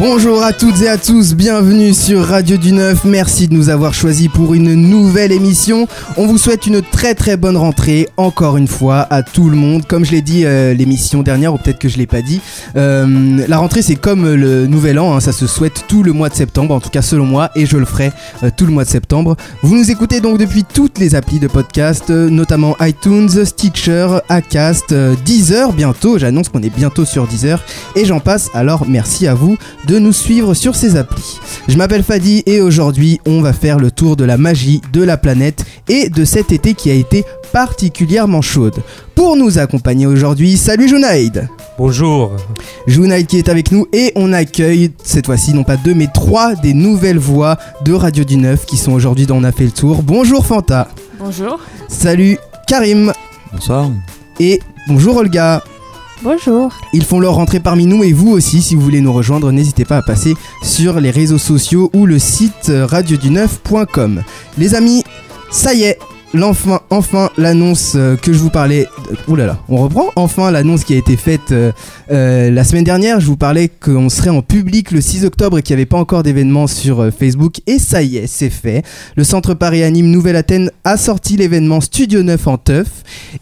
Bonjour à toutes et à tous, bienvenue sur Radio du Neuf. Merci de nous avoir choisis pour une nouvelle émission. On vous souhaite une très très bonne rentrée, encore une fois, à tout le monde. Comme je l'ai dit euh, l'émission dernière, ou peut-être que je l'ai pas dit, euh, la rentrée c'est comme le nouvel an, hein, ça se souhaite tout le mois de septembre, en tout cas selon moi, et je le ferai euh, tout le mois de septembre. Vous nous écoutez donc depuis toutes les applis de podcast, notamment iTunes, Stitcher, Acast, Deezer bientôt. J'annonce qu'on est bientôt sur Deezer, et j'en passe. Alors merci à vous de nous suivre sur ces applis. Je m'appelle Fadi et aujourd'hui on va faire le tour de la magie de la planète et de cet été qui a été particulièrement chaude. Pour nous accompagner aujourd'hui, salut Junaid Bonjour. Junaid qui est avec nous et on accueille cette fois-ci non pas deux mais trois des nouvelles voix de Radio du Neuf qui sont aujourd'hui dans On a fait le tour. Bonjour Fanta Bonjour. Salut Karim Bonsoir. et bonjour Olga Bonjour. Ils font leur rentrée parmi nous et vous aussi, si vous voulez nous rejoindre, n'hésitez pas à passer sur les réseaux sociaux ou le site radioduneuf.com. Les amis, ça y est, enfin l'annonce euh, que je vous parlais. Ouh là là, on reprend enfin l'annonce qui a été faite euh, euh, la semaine dernière. Je vous parlais qu'on serait en public le 6 octobre et qu'il n'y avait pas encore d'événement sur euh, Facebook. Et ça y est, c'est fait. Le Centre Paris Anime Nouvelle-Athènes a sorti l'événement Studio 9 en teuf.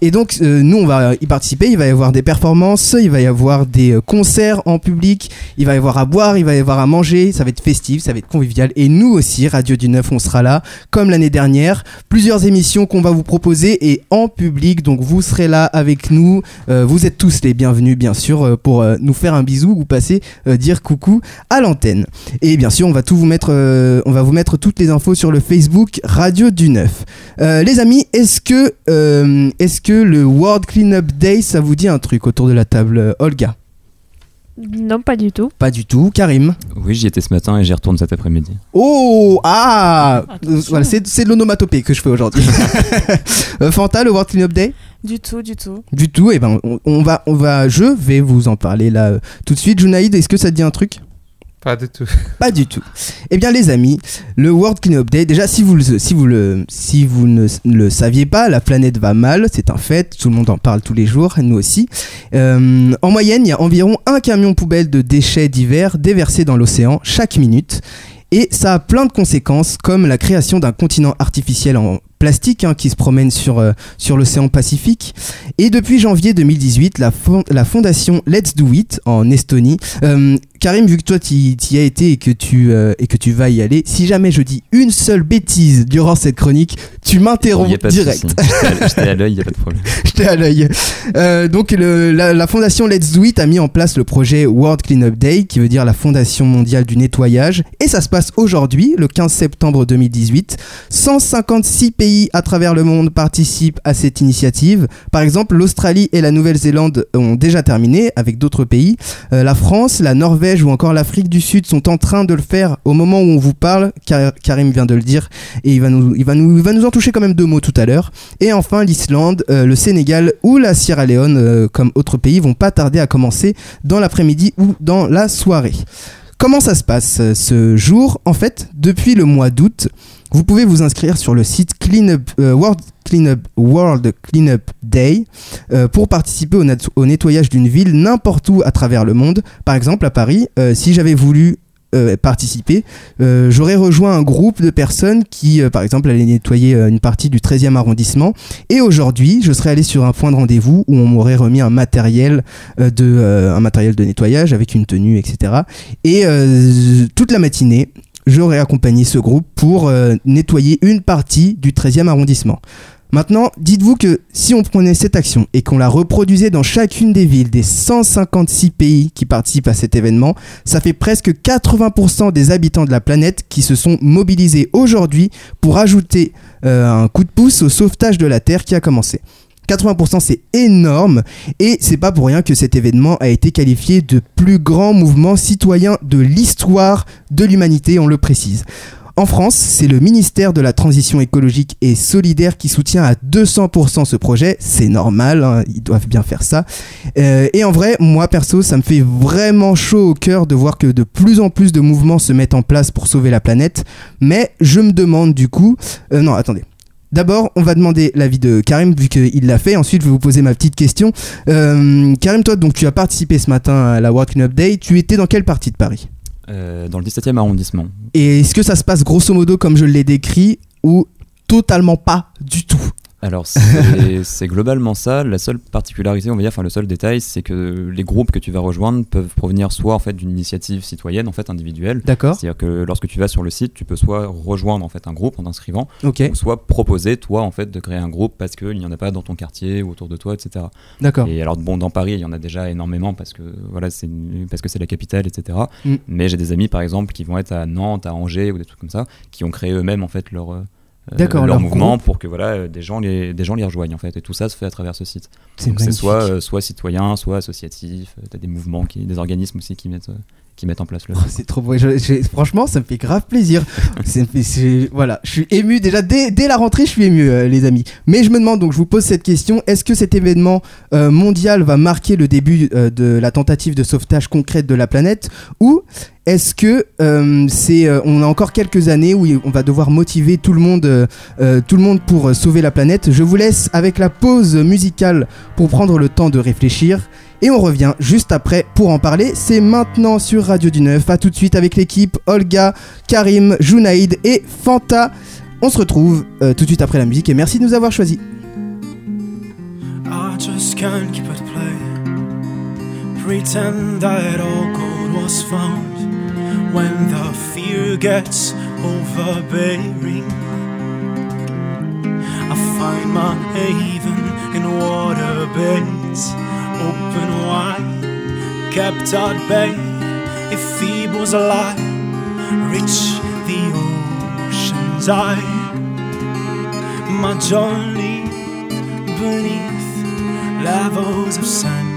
Et donc, euh, nous, on va y participer. Il va y avoir des performances, il va y avoir des euh, concerts en public, il va y avoir à boire, il va y avoir à manger. Ça va être festif, ça va être convivial. Et nous aussi, Radio du Neuf, on sera là, comme l'année dernière. Plusieurs émissions qu'on va vous proposer et en public. Donc, vous serez là avec nous. Euh, vous êtes tous les bienvenus, bien sûr, euh, pour euh, nous faire un bisou ou passer dire coucou à l'antenne. Et bien sûr, on va tout vous mettre, on va vous mettre toutes les infos sur le Facebook Radio du Neuf. Les amis, est-ce que, est-ce que le World Cleanup Day, ça vous dit un truc autour de la table, Olga? Non, pas du tout. Pas du tout. Karim Oui, j'y étais ce matin et j'y retourne cet après-midi. Oh Ah. Euh, Voilà, c'est c'est de l'onomatopée que je fais aujourd'hui. Euh, Fanta, le World Cleanup Day Du tout, du tout. Du tout. Et ben, on, on va, on va, je vais vous en parler là euh, tout de suite. Junaïd, est-ce que ça te dit un truc? Pas du tout. Pas du tout. Eh bien, les amis, le World Cleanup Day, déjà, si vous, le, si vous, le, si vous ne le saviez pas, la planète va mal, c'est un fait, tout le monde en parle tous les jours, nous aussi. Euh, en moyenne, il y a environ un camion poubelle de déchets divers déversés dans l'océan chaque minute. Et ça a plein de conséquences, comme la création d'un continent artificiel en plastique hein, qui se promène sur, euh, sur l'océan Pacifique. Et depuis janvier 2018, la, fon- la fondation Let's Do It en Estonie. euh, Karim, vu que toi tu y as été et que, tu, euh, et que tu vas y aller, si jamais je dis une seule bêtise durant cette chronique, tu m'interromps de direct. J'étais à- l'œil, il n'y a pas de problème. J'étais à l'œil. Donc le- la, la fondation Let's Do It a mis en place le projet World Cleanup Day, qui veut dire la fondation mondiale du nettoyage, et ça se passe aujourd'hui, le 15 septembre 2018. 156 pays à travers le monde participent à cette initiative. Par exemple, l'Australie et la Nouvelle-Zélande ont déjà terminé avec d'autres pays. Euh, la France, la Norvège ou encore l'Afrique du Sud sont en train de le faire au moment où on vous parle. Car- Karim vient de le dire et il va nous, il va nous, il va nous en toucher quand même deux mots tout à l'heure. Et enfin, l'Islande, euh, le Sénégal ou la Sierra Leone, euh, comme autres pays, vont pas tarder à commencer dans l'après-midi ou dans la soirée. Comment ça se passe ce jour? En fait, depuis le mois d'août, vous pouvez vous inscrire sur le site Cleanup, euh, World Cleanup World Cleanup Day euh, pour participer au, nettoyage d'une ville n'importe où à travers le monde. Par exemple, à Paris, euh, si j'avais voulu participer, j'aurais rejoint un groupe de personnes qui, par exemple, allaient nettoyer une partie du 13e arrondissement. Et aujourd'hui, je serais allé sur un point de rendez-vous où on m'aurait remis un matériel, de, un matériel de nettoyage avec une tenue, etc. Et toute la matinée, j'aurais accompagné ce groupe pour euh, nettoyer une partie du 13e arrondissement. Maintenant, dites-vous que si on prenait cette action et qu'on la reproduisait dans chacune des villes des 156 pays qui participent à cet événement, ça fait presque 80% des habitants de la planète qui se sont mobilisés aujourd'hui pour ajouter euh, un coup de pouce au sauvetage de la Terre qui a commencé. 80% c'est énorme et c'est pas pour rien que cet événement a été qualifié de plus grand mouvement citoyen de l'histoire de l'humanité, on le précise. En France, c'est le ministère de la Transition écologique et solidaire qui soutient à 200% ce projet. C'est normal, hein, ils doivent bien faire ça. Euh, et en vrai, moi perso, ça me fait vraiment chaud au cœur de voir que de plus en plus de mouvements se mettent en place pour sauver la planète. Mais je me demande du coup... euh, non, attendez. D'abord, on va demander l'avis de Karim vu qu'il l'a fait. Ensuite, je vais vous poser ma petite question. Euh, Karim, toi, donc tu as participé ce matin à la World Cleanup Day. Tu étais dans quelle partie de Paris? Euh, dans le 17e arrondissement. Et est-ce que ça se passe grosso modo comme je l'ai décrit ou totalement pas du tout? Alors c'est globalement ça. La seule particularité, on va dire, enfin le seul détail, c'est que les groupes que tu vas rejoindre peuvent provenir soit en fait d'une initiative citoyenne, en fait individuelle. D'accord C'est-à-dire que lorsque tu vas sur le site, tu peux soit rejoindre en fait un groupe en t'inscrivant, Ok, ou soit proposer toi en fait de créer un groupe parce qu'il n'y en a pas dans ton quartier ou autour de toi, etc. d'accord. Et alors bon, dans Paris, il y en a déjà énormément parce que voilà, c'est parce que c'est la capitale, etc. Mm. Mais j'ai des amis par exemple qui vont être à Nantes, à Angers ou des trucs comme ça, qui ont créé eux-mêmes en fait leur euh, D'accord, leur mouvement groupe. pour que voilà euh, des gens les des gens les rejoignent en fait. Et tout ça se fait à travers ce site. C'est soit euh, soit citoyen, soit associatif. Tu T'as des mouvements qui, des organismes aussi qui mettent euh, qui mettent en place le. Oh, c'est trop beau. Je- je- franchement, ça me fait grave plaisir. Voilà, je suis ému déjà dès, dès la rentrée, je suis ému, euh, les amis. Mais je me demande donc, je vous pose cette question est-ce que cet événement euh, mondial va marquer le début euh, de la tentative de sauvetage concrète de la planète, ou est-ce que euh, c'est, euh, on a encore quelques années où on va devoir motiver tout le monde, euh, tout le monde pour sauver la planète? Je vous laisse avec la pause musicale pour prendre le temps de réfléchir. Et on revient juste après pour en parler. C'est maintenant sur Radio du Neuf. A tout de suite avec l'équipe Olga, Karim, Junaïd et Fanta. On se retrouve euh, tout de suite après la musique et merci de nous avoir choisis. I just can't keep it. Pretend that all gold was found when the fear gets overbearing. I find my haven in water beds, open wide, kept at bay. If feeble's alive, reach the ocean's eye. My journey beneath levels of sand.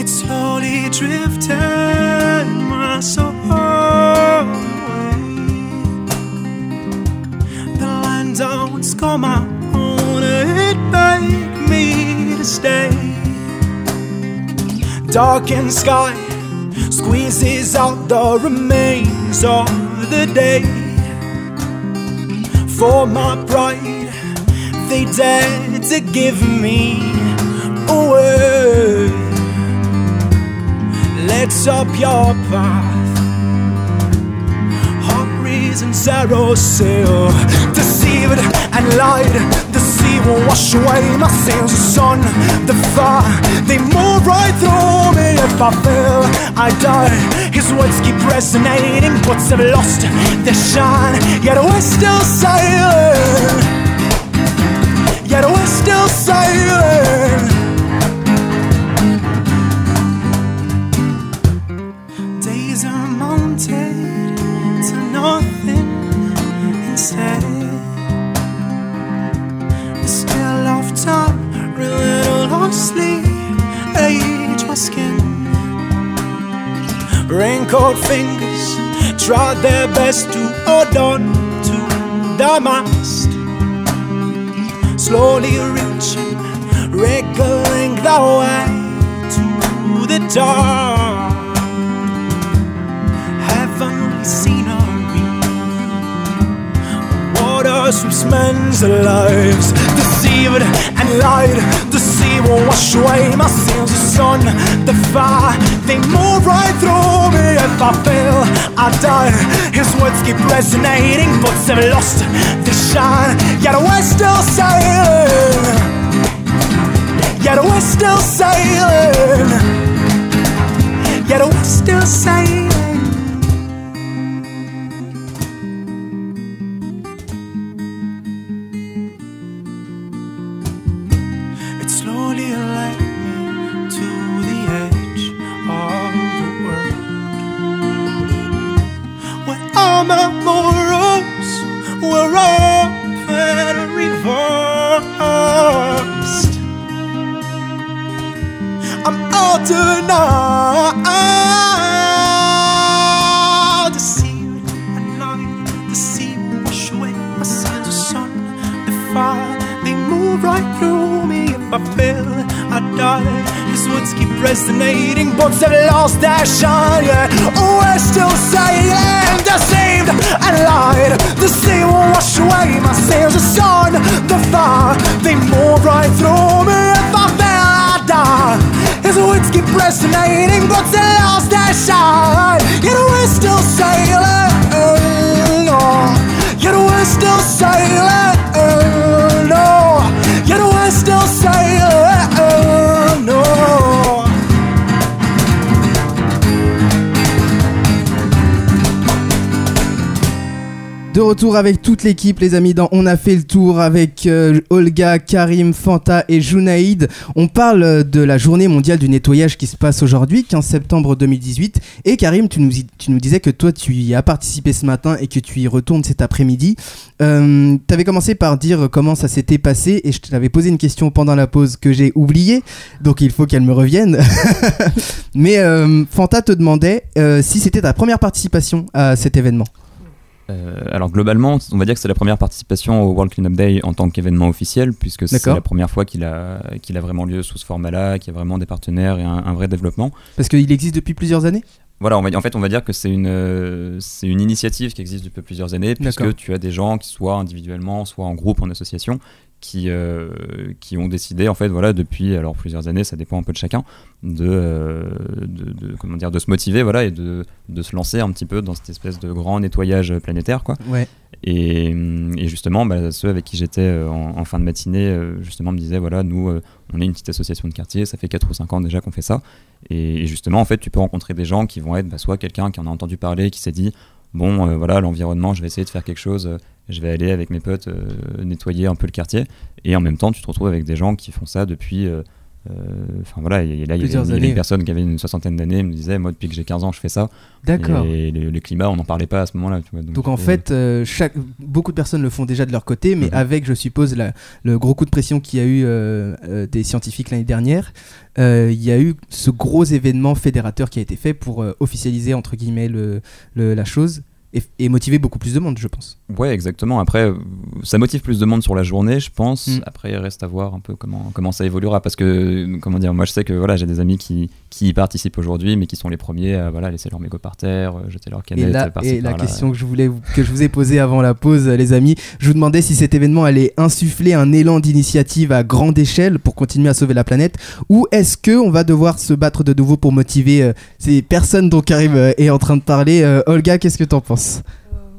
It slowly drifted my soul away. The land I once called my begged to stay. Darkened sky squeezes out the remains of the day for my pride they dare to give me away. Let's up your path. Hot reasons arrows sail, deceived and lied. Wash away my sins. The sun, the fire, they move right through me. If I fail, I die. His words keep resonating, boats have lost their shine, yet we're still sailing. Yet we're still sailing. Raincoat fingers tried their best to hold on to the mast. Slowly reaching, wriggling the way to the dark. Heavenly scenery, water sweeps men's lives. Deceived and lied, sea will wash away my sins. The sun, the fire, they move right through me. If I fail, I die. His words keep resonating, boats have lost their shine. Yet we're still sailing. Yet we're still sailing. Yet we're still sailing. false shine, yeah. Oh, we're still silent, deceived and lied. The sea will wash away my sins, the sun, the fire. They move right through me if I fail, I die. His words keep resonating, but they lost their shine. Yet we're still silent. Retour avec toute l'équipe, les amis, On a fait le tour avec euh, Olga, Karim, Fanta et Junaïd. On parle euh, de la journée mondiale du nettoyage qui se passe aujourd'hui, 15 septembre 2018. Et Karim, tu nous, disais que toi, tu y as participé ce matin et que tu y retournes cet après-midi. Euh, tu avais commencé par dire comment ça s'était passé et je t'avais posé une question pendant la pause que j'ai oubliée, donc il faut qu'elle me revienne. Mais euh, Fanta te demandait si c'était ta première participation à cet événement. Euh, alors globalement, on va dire que c'est la première participation au World Cleanup Day en tant qu'événement officiel, puisque c'est la première fois qu'il a, qu'il a vraiment lieu sous ce format-là, qu'il y a vraiment des partenaires et un, un vrai développement. Parce qu'il existe depuis plusieurs années? Voilà, on va, en fait, on va dire que c'est une, euh, c'est une initiative qui existe depuis plusieurs années, puisque tu as des gens qui, soit individuellement, soit en groupe, en association, qui, euh, qui ont décidé, en fait, voilà, depuis alors plusieurs années, ça dépend un peu de chacun, de, euh, de, de- comment dire, de se motiver, voilà, et de, de se lancer un petit peu dans cette espèce de grand nettoyage planétaire, quoi. Ouais. Et, et justement, bah, ceux avec qui j'étais euh, en, en fin de matinée, justement, me disaient voilà, nous, on est une petite association de quartier, ça fait 4 ou 5 ans déjà qu'on fait ça. Et, et justement, en fait, tu peux rencontrer des gens qui vont être bah, soit quelqu'un qui en a entendu parler, qui s'est dit bon, euh, voilà, l'environnement, je vais essayer de faire quelque chose, je vais aller avec mes potes euh, nettoyer un peu le quartier. Et en même temps, tu te retrouves avec des gens qui font ça depuis. euh, euh, Enfin voilà, et là, il y avait, une personne qui avait une soixantaine d'années, me disait, moi, depuis que j'ai 15 ans, je fais ça. D'accord. Et le, le climat, on n'en parlait pas à ce moment-là. Donc en fait, euh, chaque, beaucoup de personnes le font déjà de leur côté, mais Mhm. avec, je suppose, la- le gros coup de pression qu'il y a eu euh, euh, des scientifiques l'année dernière, il y a eu ce gros événement fédérateur qui a été fait pour officialiser, entre guillemets, le, le- la chose et, et motiver beaucoup plus de monde, je pense. Ouais, exactement. Après, ça motive plus de monde sur la journée, je pense. Mm. Après, il reste à voir un peu comment, comment ça évoluera. Parce que, comment dire, moi je sais que voilà, j'ai des amis qui, qui y participent aujourd'hui, mais qui sont les premiers à voilà, laisser leurs mégots par terre, euh, jeter leurs Et canettes là, par-ci, et la question que je, voulais, vous- que je vous ai posée avant la pause, les amis, je vous demandais si cet événement allait insuffler un élan d'initiative à grande échelle pour continuer à sauver la planète, ou est-ce que on va devoir se battre de nouveau pour motiver euh, ces personnes dont Karim euh, est en train de parler Euh, Olga, qu'est-ce que t'en penses?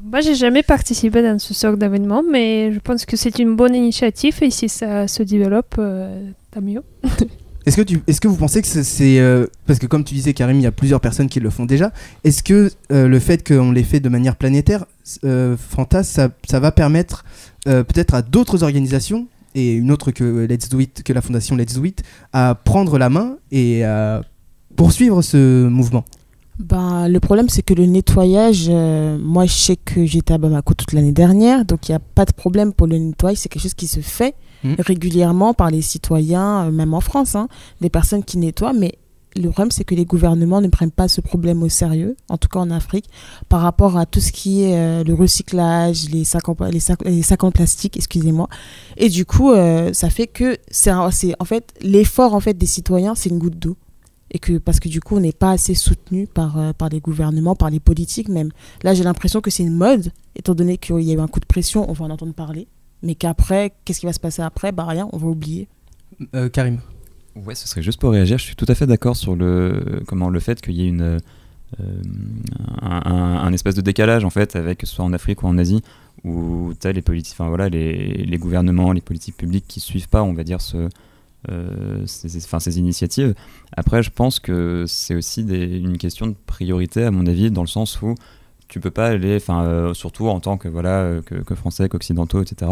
Moi, j'ai jamais participé dans ce sort d'événement, mais je pense que c'est une bonne initiative et si ça se développe, euh, tant mieux. Est-ce que, tu, est-ce que vous pensez que c'est- c'est... euh, parce que comme tu disais Karim, il y a plusieurs personnes qui le font déjà. Est-ce que euh, le fait qu'on les fait de manière planétaire, euh, Fanta, ça, ça va permettre euh, peut-être à d'autres organisations, et une autre que Let's Do It, que la fondation Let's Do It, à prendre la main et à poursuivre ce mouvement? Ben, le problème, c'est que le nettoyage, euh, moi, je sais que j'étais à Bamako toute l'année dernière, donc il n'y a pas de problème pour le nettoyage. C'est quelque chose qui se fait Mhm. régulièrement par les citoyens, euh, même en France, hein, des personnes qui nettoient. Mais le problème, c'est que les gouvernements ne prennent pas ce problème au sérieux, en tout cas en Afrique, par rapport à tout ce qui est euh, le recyclage, les sacs en, les sacs, les sacs en plastique, excusez-moi. Et du coup, euh, ça fait que c'est en fait l'effort en fait des citoyens, c'est une goutte d'eau et que parce que du coup on n'est pas assez soutenu par, euh, par les gouvernements, par les politiques même. Là j'ai l'impression que c'est une mode, étant donné qu'il y a eu un coup de pression, on va en entendre parler, mais qu'après, qu'est-ce qui va se passer après? Bah rien, on va oublier. Euh, Karim Ouais, ce serait juste pour réagir. Je suis tout à fait d'accord sur le, comment, le fait qu'il y ait une, euh, un, un- un espèce de décalage en fait, avec que ce soit en Afrique ou en Asie, où tu as les, politiques, enfin, voilà, les, les gouvernements, les politiques publiques qui suivent pas, on va dire, ce, euh, ces, ces- enfin, ces initiatives. Après, je pense que c'est aussi des- une question de priorité, à mon avis, dans le sens où tu peux pas aller, enfin, euh, surtout en tant que, voilà, euh, que, que français, qu'occidentaux, etc.,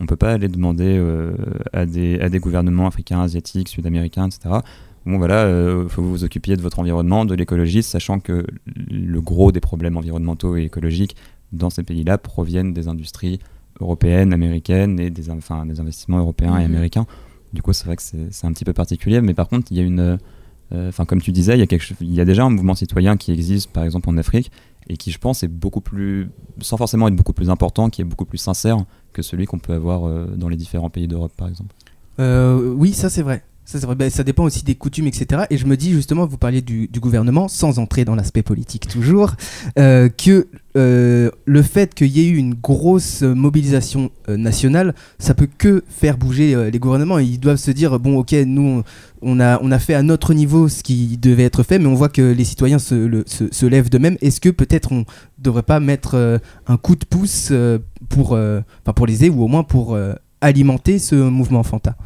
on peut pas aller demander euh, à, des, à des gouvernements africains, asiatiques, sud-américains, etc. Bon voilà, il faut que vous vous occupiez de votre environnement, de l'écologie, sachant que le gros des problèmes environnementaux et écologiques dans ces pays-là proviennent des industries européennes, américaines et des, enfin, des investissements européens et Mhm. américains. Du coup, c'est vrai que c'est un petit peu particulier, mais par contre, il y a une, euh, enfin comme tu disais, il y a quelque, il y a déjà un mouvement citoyen qui existe, par exemple en Afrique, et qui, je pense, est beaucoup plus, sans forcément être beaucoup plus important, qui est beaucoup plus sincère que celui qu'on peut avoir euh, dans les différents pays d'Europe, par exemple. Euh, oui, ça c'est vrai. Ben, ça dépend aussi des coutumes, etc. Et je me dis justement, vous parliez du, gouvernement, sans entrer dans l'aspect politique toujours, euh, que euh, le fait qu'il y ait eu une grosse mobilisation euh, nationale, ça peut que faire bouger les gouvernements. Ils doivent se dire, bon ok, nous on, a, fait à notre niveau ce qui devait être fait, mais on voit que les citoyens se, lèvent d'eux-mêmes. Est-ce que peut-être on devrait pas mettre un coup de pouce pour, pour les aider ou au moins pour alimenter ce mouvement Fanta?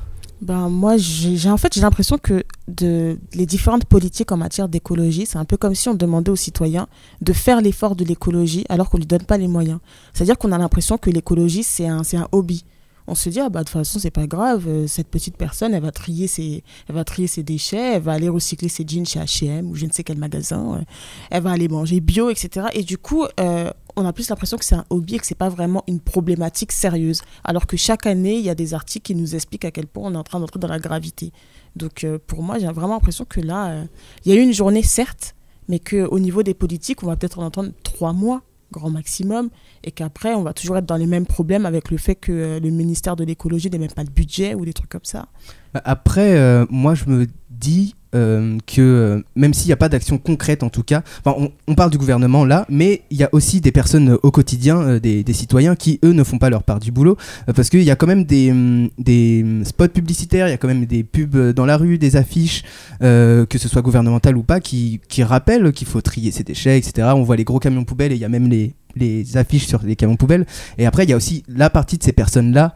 Ben, moi, j'ai en fait, l'impression que de, les différentes politiques en matière d'écologie, c'est un peu comme si on demandait aux citoyens de faire l'effort de l'écologie alors qu'on ne lui donne pas les moyens. C'est-à-dire qu'on a l'impression que l'écologie, c'est un, un hobby. On se dit, ah bah, de toute façon, c'est pas grave, euh, cette petite personne, elle va, trier ses, elle va trier ses déchets, elle va aller recycler ses jeans chez H&M ou je ne sais quel magasin, euh, elle va aller manger bio, etc. Et du coup, euh, on a plus l'impression que c'est un hobby et que c'est pas vraiment une problématique sérieuse. Alors que chaque année, il y a des articles qui nous expliquent à quel point on est en train d'entrer dans la gravité. Donc euh, pour moi, j'ai vraiment l'impression que là, euh, il y a eu une journée, certes, mais qu'au niveau des politiques, on va peut-être en entendre trois mois, grand maximum, et qu'après, on va toujours être dans les mêmes problèmes avec le fait que euh, le ministère de l'écologie n'ait même pas de budget ou des trucs comme ça. Après, euh, moi, je me dis euh, que euh, même s'il n'y a pas d'action concrète, en tout cas, on, parle du gouvernement là, mais il y a aussi des personnes au quotidien, des, citoyens qui, eux, ne font pas leur part du boulot, parce qu'il y a quand même des, hum, hum, spots publicitaires, il y a quand même des pubs dans la rue, des affiches, que ce soit gouvernemental ou pas, qui, rappellent qu'il faut trier ses déchets, etc. On voit les gros camions poubelles et il y a même les affiches sur les camions poubelles et après il y a aussi la partie de ces personnes là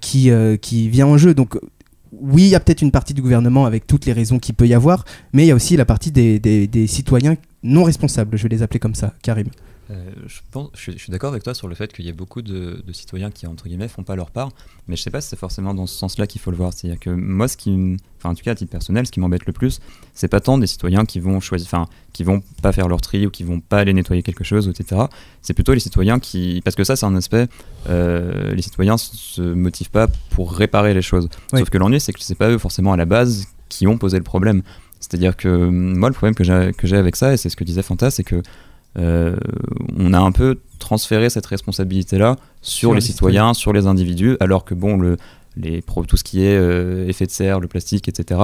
qui, qui vient en jeu donc oui, il y a peut-être une partie du gouvernement avec toutes les raisons qu'il peut y avoir, mais il y a aussi la partie des, citoyens non responsables, je vais les appeler comme ça, Karim. Euh, je, pense, je, suis- je suis d'accord avec toi sur le fait qu'il y a beaucoup de, de citoyens qui, entre guillemets, font pas leur part, mais je sais pas si c'est forcément dans ce sens-là qu'il faut le voir. C'est-à-dire que moi, ce qui, enfin, en tout cas, à titre personnel, ce qui m'embête le plus, c'est pas tant des citoyens qui vont choisir, enfin, qui vont pas faire leur tri ou qui vont pas aller nettoyer quelque chose, etc. C'est plutôt les citoyens qui, parce que ça, c'est un aspect, euh, les citoyens se- se motivent pas pour réparer les choses. Oui. Sauf que l'ennui, c'est que c'est pas eux forcément à la base qui ont posé le problème. C'est-à-dire que moi, le problème que j'ai avec ça, et c'est ce que disait Fanta, c'est que on a un peu transféré cette responsabilité-là sur, Sur les les citoyens, sur les individus, alors que bon, le, les, tout ce qui est euh, effet de serre, le plastique, etc.,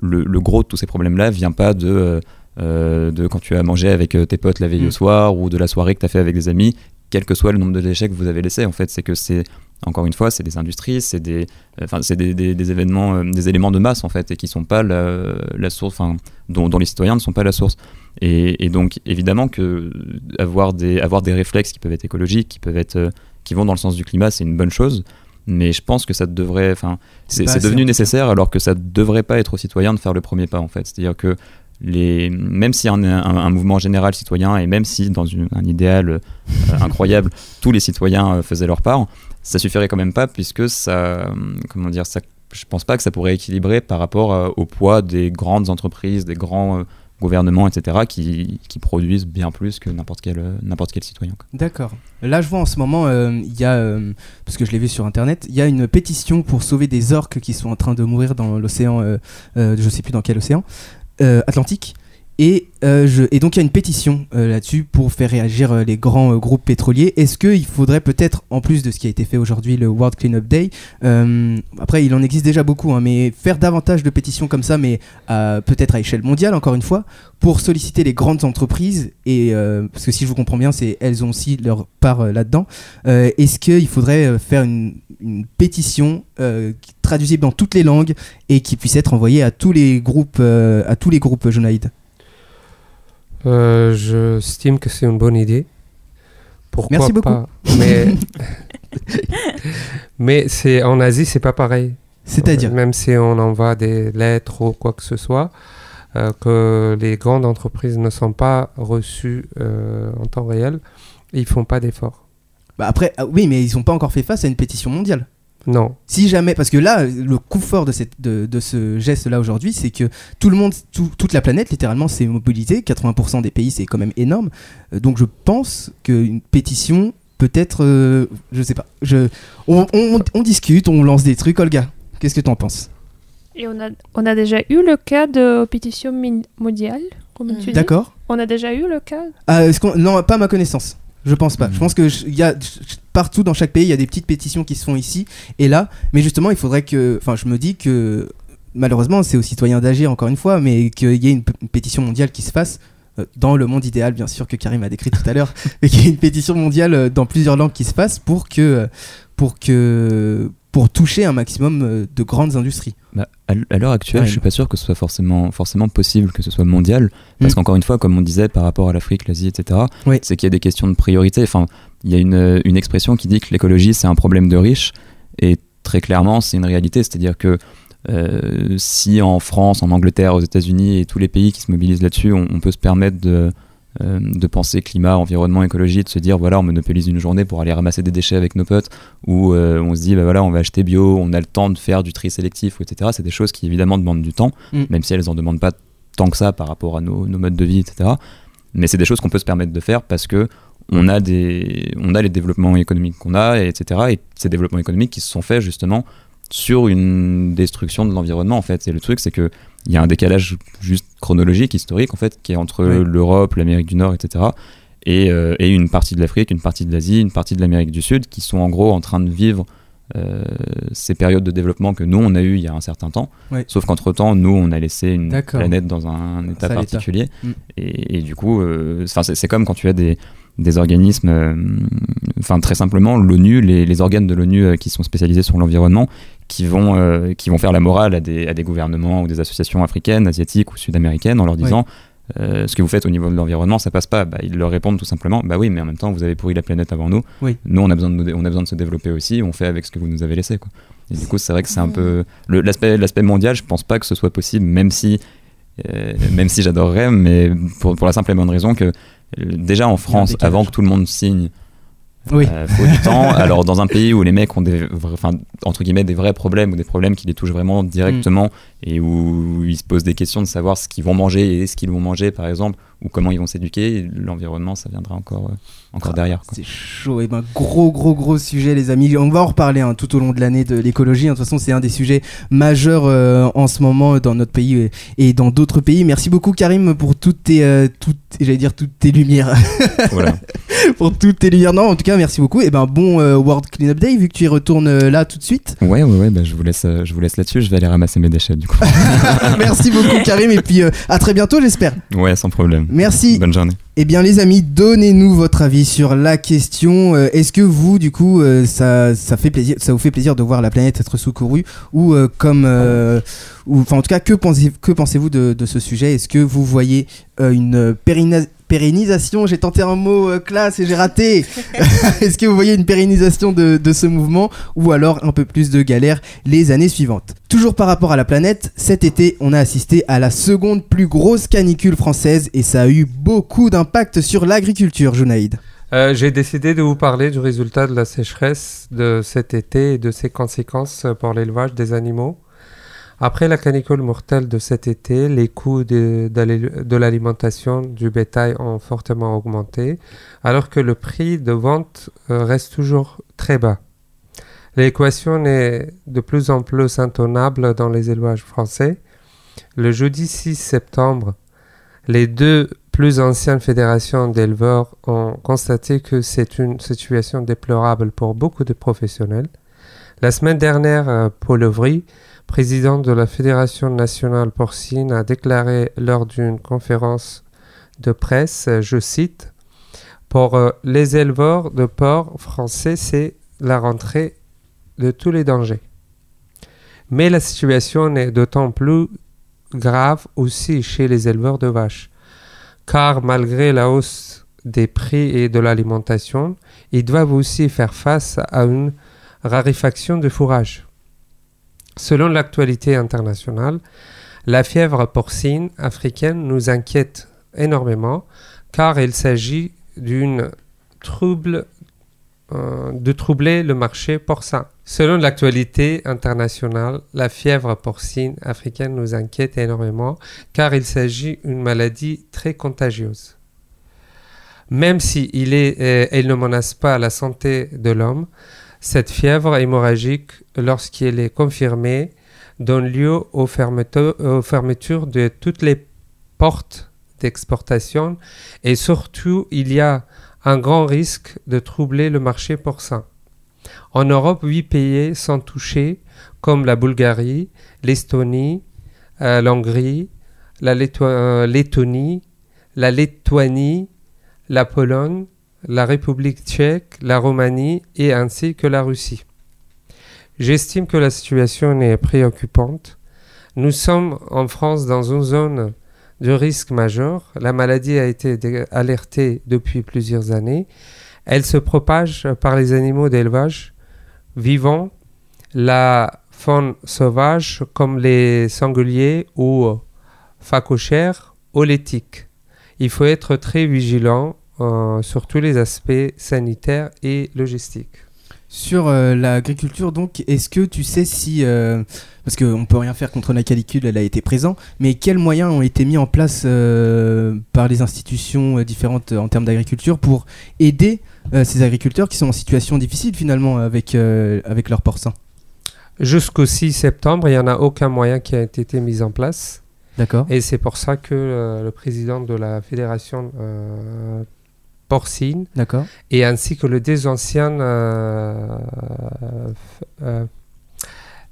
le, le gros de tous ces problèmes-là vient pas de, euh, euh, de quand tu as mangé avec euh, tes potes la veille Mm. au soir ou de la soirée que tu as fait avec des amis, quel que soit le nombre de déchets que vous avez laissés. En fait, c'est que c'est, encore une fois, c'est des industries, c'est des, enfin, c'est des, des- des événements, euh, des éléments de masse, en fait, et qui sont pas la, la source, enfin, dont, dont les citoyens ne sont pas la source. Et, et donc, évidemment que avoir des, avoir des réflexes qui peuvent être écologiques, qui peuvent être, euh, qui vont dans le sens du climat, c'est une bonne chose. Mais je pense que ça devrait, enfin, C'est devenu nécessaire alors que ça devrait pas être aux citoyens de faire le premier pas en fait. C'est-à-dire que les, même si un, un- un mouvement général citoyen et même si dans une- un idéal euh, incroyable tous les citoyens euh, faisaient leur part, ça suffirait quand même pas puisque ça, comment dire, ça, je pense pas que ça pourrait équilibrer par rapport euh, au poids des grandes entreprises, des grands gouvernements, etc., qui, qui produisent bien plus que n'importe quel, euh, n'importe quel citoyen. D'accord. Là, je vois en ce moment, euh, il y a, euh, parce que je l'ai vu sur internet, il y a une pétition pour sauver des orques qui sont en train de mourir dans l'océan, je sais plus dans quel océan, Atlantique. Et, euh, et donc il y a une pétition euh, là-dessus pour faire réagir euh, les grands groupes pétroliers. Est-ce qu'il faudrait peut-être, en plus de ce qui a été fait aujourd'hui, le World Cleanup Day, après il en existe déjà beaucoup, hein, mais faire davantage de pétitions comme ça, mais peut-être à échelle mondiale, encore une fois, pour solliciter les grandes entreprises, et, parce que si je vous comprends bien, c'est elles ont aussi leur part là-dedans, est-ce qu'il faudrait faire une, pétition traduisible dans toutes les langues et qui puisse être envoyée à tous les groupes, à tous les groupes Jonaïd? Euh, je estime que c'est une bonne idée. Pourquoi Merci beaucoup. pas Mais, mais c'est en Asie, c'est pas pareil. C'est-à-dire? Euh, Même si on envoie des lettres ou quoi que ce soit, euh, que les grandes entreprises ne sont pas reçues euh, en temps réel, ils font pas d'efforts. Bah Après, ah oui, mais ils n'ont pas encore fait face à une pétition mondiale. Non. Si jamais, parce que là, le coup fort de, cette, de, de ce geste-là aujourd'hui, c'est que tout le monde, tout- toute la planète, littéralement, s'est mobilisée. 80% des pays, c'est quand même énorme. Euh, donc je pense qu'une pétition, peut-être, euh, je sais pas. Je, on, on- on discute, on lance des trucs. Olga, qu'est-ce que tu en penses? Et on a, on a déjà eu le cas de pétition mondiale, comme tu dis? D'accord On a déjà eu le cas? Ah, est-ce qu'on- Non, pas à ma connaissance. Je pense pas. Mhm. Je pense que il y a je- partout dans chaque pays, il y a des petites pétitions qui se font ici et là. Mais justement, il faudrait que. Enfin, je me dis que malheureusement, c'est aux citoyens d'agir encore une fois, mais qu'il y ait une, pétition mondiale qui se fasse. euh, Dans le monde idéal, bien sûr, que Karim a décrit tout à l'heure, et qu'il y ait une pétition mondiale euh, dans plusieurs langues qui se fasse pour que, euh, pour que, pour toucher un maximum de grandes industries. Bah, à l'heure actuelle, Ouais. je suis pas sûr que ce soit forcément, forcément possible que ce soit mondial, parce Mm. qu'encore une fois, comme on disait par rapport à l'Afrique, l'Asie, etc., Oui. c'est qu'il y a des questions de priorité. Enfin, il y a une, une expression qui dit que l'écologie c'est un problème de riches, et très clairement, c'est une réalité. C'est-à-dire que euh, si en France, en Angleterre, aux États-Unis et tous les pays qui se mobilisent là-dessus, on, on peut se permettre de, euh, de penser climat, environnement, écologie, de se dire voilà, on monopolise une journée pour aller ramasser des déchets avec nos potes, ou euh, on se dit bah voilà, on va acheter bio, on a le temps de faire du tri sélectif, etc. C'est des choses qui évidemment demandent du temps, Mm. même si elles en demandent pas tant que ça par rapport à nos, nos modes de vie, etc. Mais c'est des choses qu'on peut se permettre de faire parce que on a des, on a les développements économiques qu'on a, et etc. Et ces développements économiques qui se sont faits justement sur une destruction de l'environnement en fait. Et le truc c'est que il y a un décalage juste chronologique, historique en fait, qui est entre l'Europe, l'Amérique du Nord, etc. Et, euh, et une partie de l'Afrique, une partie de l'Asie, une partie de l'Amérique du Sud, qui sont en gros en train de vivre euh, ces périodes de développement que nous on a eu il y a un certain temps. Sauf qu'entre temps, nous on a laissé une planète dans un état Ça, particulier. Mm. Et, et du coup, euh, c'est comme quand tu as des, des organismes, euh, enfin très simplement l'ONU, les, les organes de l'ONU euh, qui sont spécialisés sur l'environnement, qui vont euh, qui vont faire la morale à des, à des gouvernements ou des associations africaines, asiatiques ou sud-américaines en leur disant euh, ce que vous faites au niveau de l'environnement, ça passe pas. Bah, ils leur répondent tout simplement bah oui, mais en même temps vous avez pourri la planète avant nous. Oui. Nous on a besoin de nous on a besoin de se développer aussi. On fait avec ce que vous nous avez laissé quoi. Et du coup c'est vrai que c'est un peu l'aspect l'aspect mondial. Je pense pas que ce soit possible, même si euh, même si j'adorerais, mais pour, pour la simple et bonne raison que déjà en France, avant que tout le monde signe, Oui. euh, faut du temps. Alors dans un pays où les mecs ont des, enfin entre guillemets des vrais problèmes ou des problèmes qui les touchent vraiment directement et où ils se posent des questions de savoir ce qu'ils vont manger et ce qu'ils vont manger par exemple ou comment ils vont s'éduquer, l'environnement ça viendra encore euh, encore derrière. Quoi. C'est chaud. Et ben, gros, gros, gros sujet, les amis. On va en reparler hein, tout au long de l'année de l'écologie. hein. De toute façon, c'est un des sujets majeurs euh, en ce moment dans notre pays et, et dans d'autres pays. Merci beaucoup, Karim, pour toutes tes, euh, toutes, j'allais dire toutes tes lumières. voilà. pour toutes tes lumières. Non, en tout cas, merci beaucoup. Et ben, bon World Cleanup Day, vu que tu y retournes là tout de suite. Ouais ouais ouais. Bah, je vous laisse euh, je vous laisse là-dessus. Je vais aller ramasser mes déchets du coup. merci beaucoup, Karim. Et puis, euh, à très bientôt, j'espère. ouais sans problème. Merci. Bonne journée. Eh bien les amis, donnez-nous votre avis sur la question. Euh, Est-ce que vous, du coup, euh, ça, ça fait plaisir, ça vous fait plaisir de voir la planète être secourue ou comme, ou enfin en tout cas, que pensez, que pensez-vous de, de ce sujet? Est-ce que vous voyez une périna- pérennisation J'ai tenté un mot euh, classe et j'ai raté. Est-ce que vous voyez une pérennisation de, ce mouvement ou alors un peu plus de galère les années suivantes? Toujours par rapport à la planète, cet été, on a assisté à la seconde plus grosse canicule française et ça a eu beaucoup d'impact sur l'agriculture, Junaïd. Euh, J'ai décidé de vous parler du résultat de la sécheresse de cet été et de ses conséquences pour l'élevage des animaux. Après la canicule mortelle de cet été, les coûts de, l'alimentation du bétail ont fortement augmenté, alors que le prix de vente euh, reste toujours très bas. L'équation est de plus en plus intenable dans les élevages français. Le jeudi 6 septembre, les deux plus anciennes fédérations d'éleveurs ont constaté que c'est une situation déplorable pour beaucoup de professionnels. La semaine dernière, euh, Paul Ovry, président de la Fédération nationale porcine, a déclaré lors d'une conférence de presse, je cite, Pour euh, les éleveurs de porc français, c'est la rentrée de tous les dangers. Mais la situation est d'autant plus grave aussi chez les éleveurs de vaches car malgré la hausse des prix et de l'alimentation, ils doivent aussi faire face à une raréfaction de fourrage. Selon l'actualité internationale, la fièvre porcine africaine nous inquiète énormément car il s'agit d'une trouble euh, de troubler le marché porcin. Selon l'actualité internationale, la fièvre porcine africaine nous inquiète énormément car il s'agit d'une maladie très contagieuse. Même si il est, euh, elle ne menace pas la santé de l'homme, cette fièvre hémorragique, lorsqu'elle est confirmée, donne lieu aux, fermetures de toutes les portes d'exportation et surtout il y a un grand risque de troubler le marché porcin. En Europe, huit pays sont touchés, comme la Bulgarie, l'Estonie, euh, l'Hongrie, la euh, Lettonie, la Lituanie, la Pologne, la République tchèque, la Roumanie et ainsi que la Russie. J'estime que la situation est préoccupante. Nous sommes en France dans une zone de risque majeur. La maladie a été alertée depuis plusieurs années. Elle se propage par les animaux d'élevage vivants. La faune sauvage comme les sangliers ou phacochères ou les tiques. Il faut être très vigilant euh, sur tous les aspects sanitaires et logistiques. Sur euh, l'agriculture, donc, est-ce que tu sais si. euh, parce qu'on peut rien faire contre la calicule, elle a été présente, mais quels moyens ont été mis en place euh, par les institutions différentes en termes d'agriculture pour aider ces agriculteurs qui sont en situation difficile finalement avec, avec leurs porcins Jusqu'au 6 septembre, il n'y en a aucun moyen qui a été mis en place. D'accord Et c'est pour ça que le président de la fédération porcine D'accord. et ainsi que les deux anciennes euh, f- euh,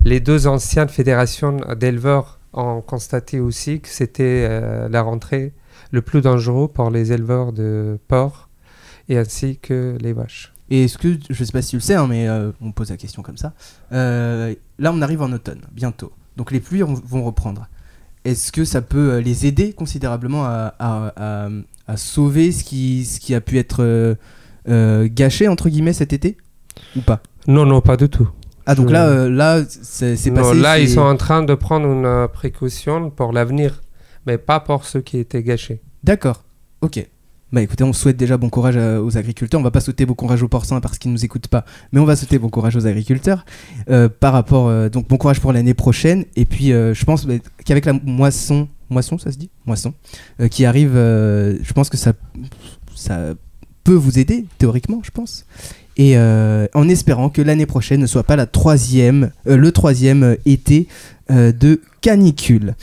les deux anciennes fédérations d'éleveurs ont constaté aussi que c'était euh, la rentrée le plus dangereux pour les éleveurs de porcs et ainsi que les vaches. Et est-ce que, je sais pas si tu le sais, hein, mais euh, on pose la question comme ça. Euh, là, on arrive en automne, bientôt. Donc les pluies vont- reprendre. Est-ce que ça peut euh, les aider considérablement à, à- à- à sauver ce qui, ce qui a pu être euh, euh, gâché, entre guillemets, cet été Ou pas? Non, non, pas du tout. Ah, donc là, euh, là c'est c'est Non, passé. là, ils sont en train de prendre une euh, précaution pour l'avenir, mais pas pour ceux qui étaient gâchés. D'accord, ok. Bah écoutez, on souhaite déjà bon courage aux agriculteurs. On va pas souhaiter bon courage aux porcins parce qu'ils nous écoutent pas, mais on va souhaiter bon courage aux agriculteurs euh, par rapport euh, donc bon courage pour l'année prochaine. Et puis euh, je pense bah, qu'avec la moisson, moisson ça se dit, moisson, euh, qui arrive, euh, je pense que ça peut vous aider théoriquement, je pense. Et euh, en espérant que l'année prochaine ne soit pas le troisième été de canicule.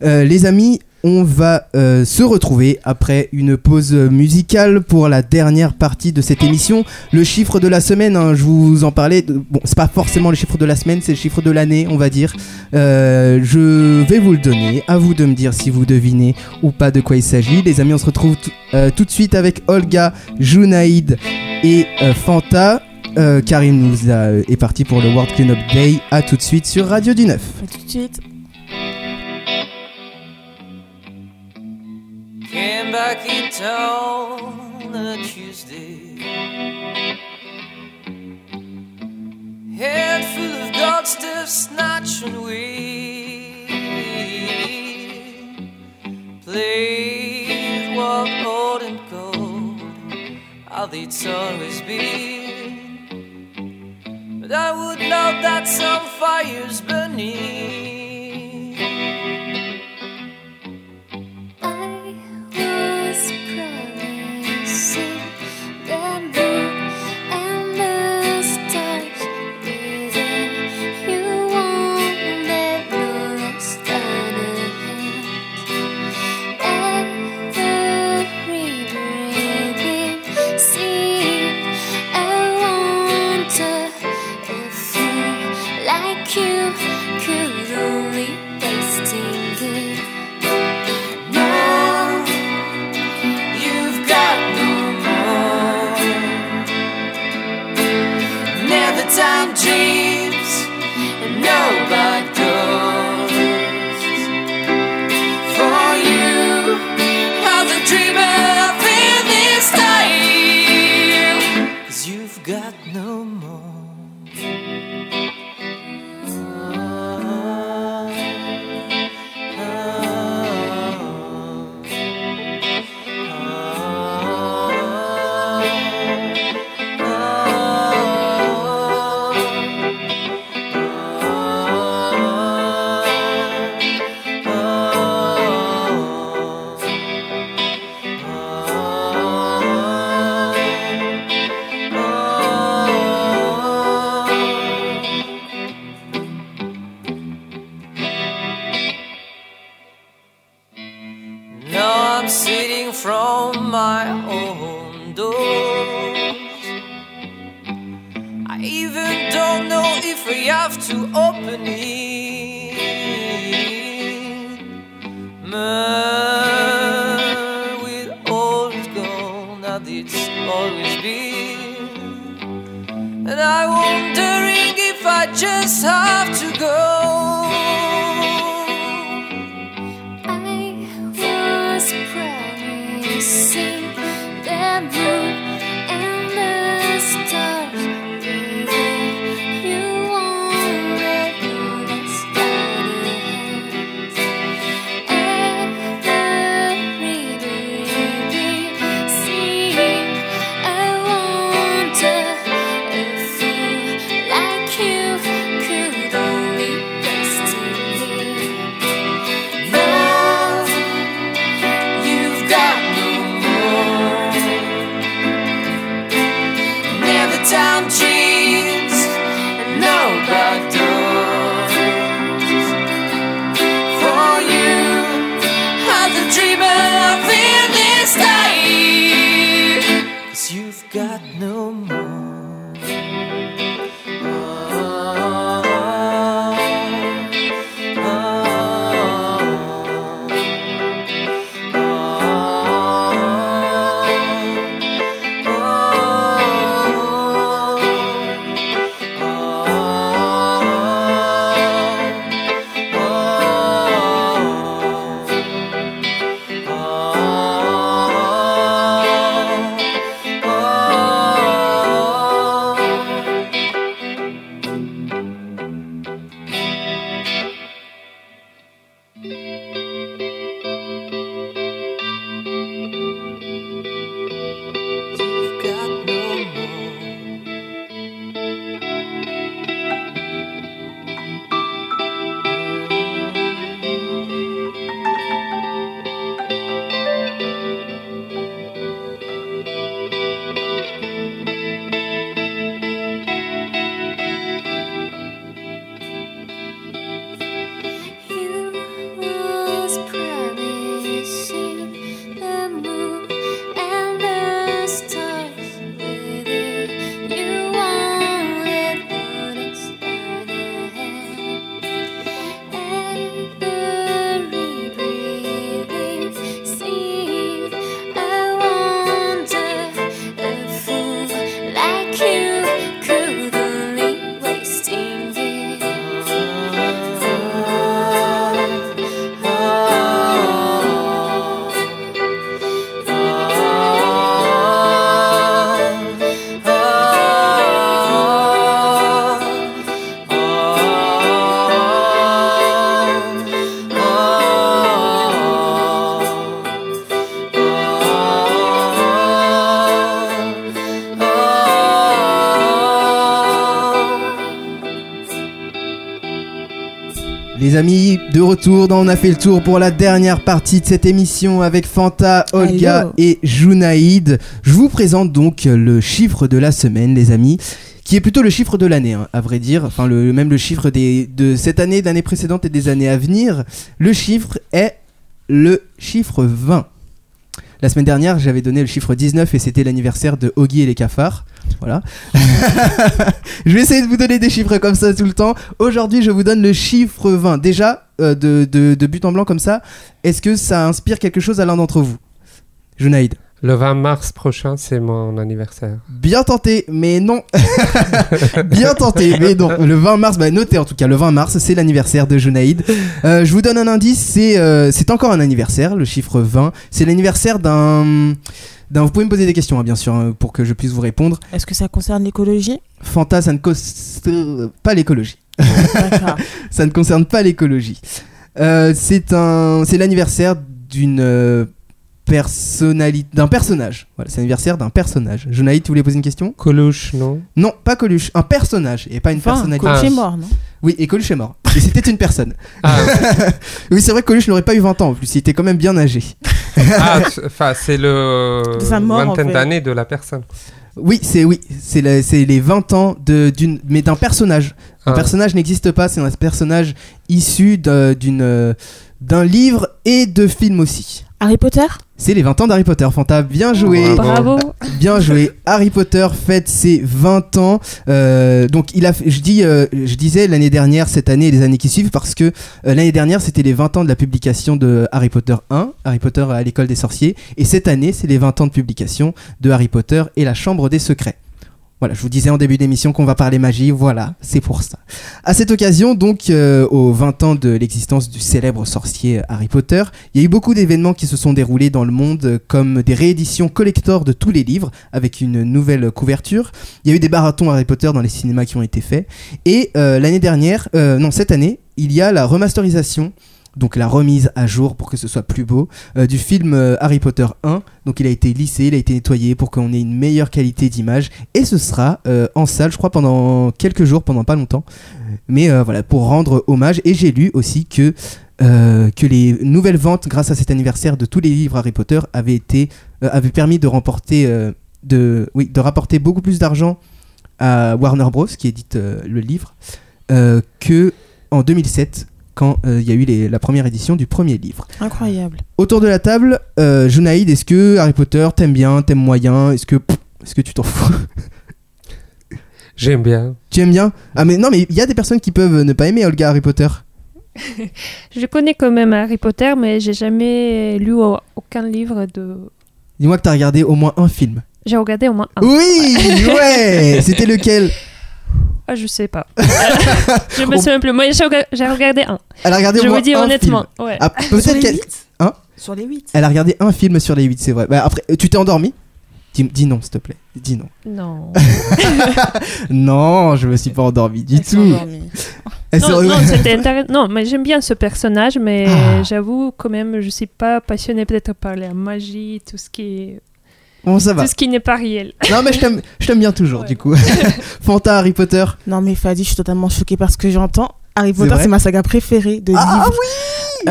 Les amis, on va euh, se retrouver après une pause musicale pour la dernière partie de cette émission. Le chiffre de la semaine, hein, je vous en parlais. Bon, pas forcément le chiffre de la semaine, c'est le chiffre de l'année, on va dire. Euh, je vais vous le donner. À vous de me dire si vous devinez ou pas de quoi il s'agit. Les amis, on se retrouve tout- euh, tout de suite avec Olga, Junaïd et Fanta. Karim nous a- est parti pour le World Cleanup Day. À tout de suite sur Radio du 9. À tout de suite. Back in town on a Tuesday. Head full of God stuff, snatch and weed. Played what old and gold, how it's always been. But I would know that some fire's burning. We have to open opening Man will always go now it's always been. And I'm wondering if I just have to Les amis, de retour, dans on a fait le tour pour la dernière partie de cette émission avec Fanta, Olga et Junaïd. Je vous présente donc le chiffre de la semaine, les amis, qui est plutôt le chiffre de l'année, hein, à vrai dire. Enfin, le, même le chiffre des, de cette année, d'année précédente et des années à venir. Le chiffre est le chiffre 20. La semaine dernière, j'avais donné le chiffre 19 et c'était l'anniversaire de Oggy et les cafards. Voilà. je vais essayer de vous donner des chiffres comme ça tout le temps. Aujourd'hui, je vous donne le chiffre 20. Déjà, euh, de, but en blanc comme ça, est-ce que ça inspire quelque chose à l'un d'entre vous? Junaïd Le 20 mars prochain, c'est mon anniversaire. Bien tenté, mais non. Bien tenté, mais non. Le 20 mars, bah notez en tout cas, le 20 mars, c'est l'anniversaire de Junaïd. Euh, je vous donne un indice, c'est euh, c'est encore un anniversaire, le chiffre 20. C'est l'anniversaire d'un... d'un- Vous pouvez me poser des questions, hein, bien sûr, hein, pour que je puisse vous répondre. Est-ce que ça concerne l'écologie? Fanta, ça ne concerne pas l'écologie. Ça ne concerne pas l'écologie. Euh, c'est un, c'est l'anniversaire d'une euh, personnalité, d'un personnage. Voilà, c'est l'anniversaire d'un personnage. Jonaïd, tu voulais poser une question? Coluche, non Non, pas Coluche, un personnage et pas une Enfin, personnalité. Coluche Ah. est mort, non? Oui, et Coluche est mort. Et c'était une personne. Ah, Oui, c'est vrai que Coluche n'aurait pas eu 20 ans en plus, il était quand même bien âgé. ah, enfin, c'est le en vingtaine fait. d'années de la personne. Oui, c'est oui, c'est c'est les 20 ans de d'une mais d'un personnage. Un Ah. personnage n'existe pas, c'est un personnage issu d'une euh, d'un livre et de film aussi. Harry Potter C'est les 20 ans d'Harry Potter. Fanta, bien joué. Bravo. Bravo. Bien joué. Harry Potter fête ses 20 ans. Euh, donc il a, fait- je dis, euh, je disais l'année dernière, cette année et les années qui suivent parce que euh, l'année dernière c'était les 20 ans de la publication de Harry Potter 1, Harry Potter à l'école des sorciers, et cette année c'est les 20 ans de publication de Harry Potter et la Chambre des secrets. Voilà, je vous disais en début d'émission qu'on va parler magie, voilà, c'est pour ça. À cette occasion, donc, euh, aux 20 ans de l'existence du célèbre sorcier Harry Potter, il y a eu beaucoup d'événements qui se sont déroulés dans le monde, comme des rééditions collector de tous les livres, avec une nouvelle couverture. Il y a eu des marathons Harry Potter dans les cinémas qui ont été faits. Et euh, l'année dernière, euh, non, cette année, il y a la remasterisation. Donc la remise à jour pour que ce soit plus beau euh, du film euh, Harry Potter 1. Donc il a été lissé, il a été nettoyé pour qu'on ait une meilleure qualité d'image. Et ce sera euh, en salle, je crois, pendant quelques jours, pendant pas longtemps. Mais voilà, pour rendre hommage. Et j'ai lu aussi que, les nouvelles ventes, grâce à cet anniversaire de tous les livres Harry Potter, avaient, été, permis de remporter, de, rapporter beaucoup plus d'argent à Warner Bros. qui édite le livre, que en 2007 quand euh, il y a eu les- la première édition du premier livre. Incroyable. Autour de la table, euh, Junaïd, est-ce que Harry Potter t'aimes bien, t'aimes moyen Est-ce que Est-ce que tu t'en fous? J'aime bien. Tu aimes bien? Ah mais non mais il y a des personnes qui peuvent ne pas aimer Olga Harry Potter. Je connais quand même Harry Potter, mais j'ai jamais lu au- aucun livre de. Dis-moi que t'as regardé au moins un film. J'ai regardé au moins un. Oui, ouais. C'était lequel? Ah, je sais pas. je me souviens plus. Moi, j'ai rega- j'ai regardé un. Elle a regardé Je vous dis un honnêtement. film. Ouais. Ah, Sur peut-être les qu'elle 8 Hein Sur les 8. elle a regardé un film sur les 8, c'est vrai. Bah, après, euh, tu t'es endormi? Dis, dis non, s'il te plaît. Dis non. Non. Non, je me suis pas endormi du tout. s'est non, non, c'était intéressant. Non, mais j'aime bien ce personnage, mais Ah. j'avoue quand même, je suis pas passionnée peut-être par la magie, tout ce qui est, Bon, ça va. tout ce qui n'est pas réel. Non, mais je t'aime, je t'aime bien toujours, Ouais. du coup. Fanta, Harry Potter. Non, mais Fadi, je suis totalement choquée par ce que j'entends. Harry Potter, c'est ma saga préférée de Ah, livres. oui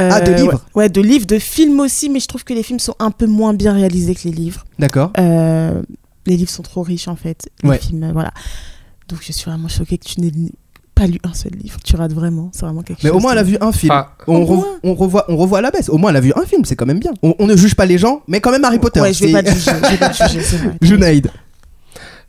Euh, Ah, de livres ouais, ouais, de livres, de films aussi, mais je trouve que les films sont un peu moins bien réalisés que les livres. D'accord. Euh, les livres sont trop riches en fait. Les Ouais. films, euh, voilà. Donc je suis vraiment choquée que tu n'aies pas lu un seul livre. Tu rates vraiment. C'est vraiment quelque Mais chose. au moins, elle a vu un film. Ah, On, revoit, on revoit à la baisse. Au moins, elle a vu un film, c'est quand même bien. On, on ne juge pas les gens, mais quand même Harry Potter. Ouais, je vais pas te juger. Je vais pas te juger, c'est vrai. Junaïd.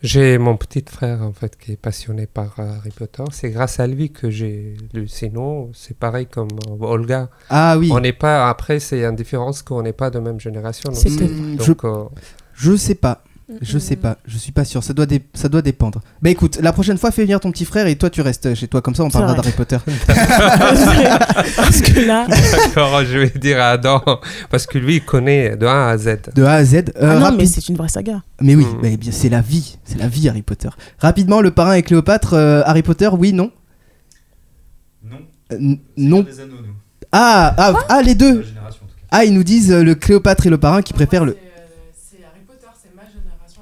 J'ai mon petit frère en fait qui est passionné par euh, Harry Potter. C'est grâce à lui que j'ai lu. Sinon, c'est pareil comme euh, Olga. Ah oui. On n'est pas. Après, c'est une différence qu'on n'est pas de même génération. C'est. Mm, je, Donc, euh, je sais pas. Je sais pas, je suis pas sûr, ça doit, dé- ça doit dépendre. Bah écoute, la prochaine fois, fais venir ton petit frère et toi tu restes chez toi, comme ça on parlera d'Harry Potter. Parce que là. D'accord, je vais dire à Adam parce que lui il connaît de A à Z. De A à Z. euh, Ah non, rapide- mais c'est une vraie saga. Mais oui, Mm. bah, bien, c'est la vie, c'est la vie Harry Potter. Rapidement, le parrain et Cléopâtre, euh, Harry Potter, oui, non? Non. Euh, Non. des anneaux, nous. Ah, ah, ah, les deux. Ah, ils nous disent euh, le Cléopâtre et le parrain qui préfèrent le...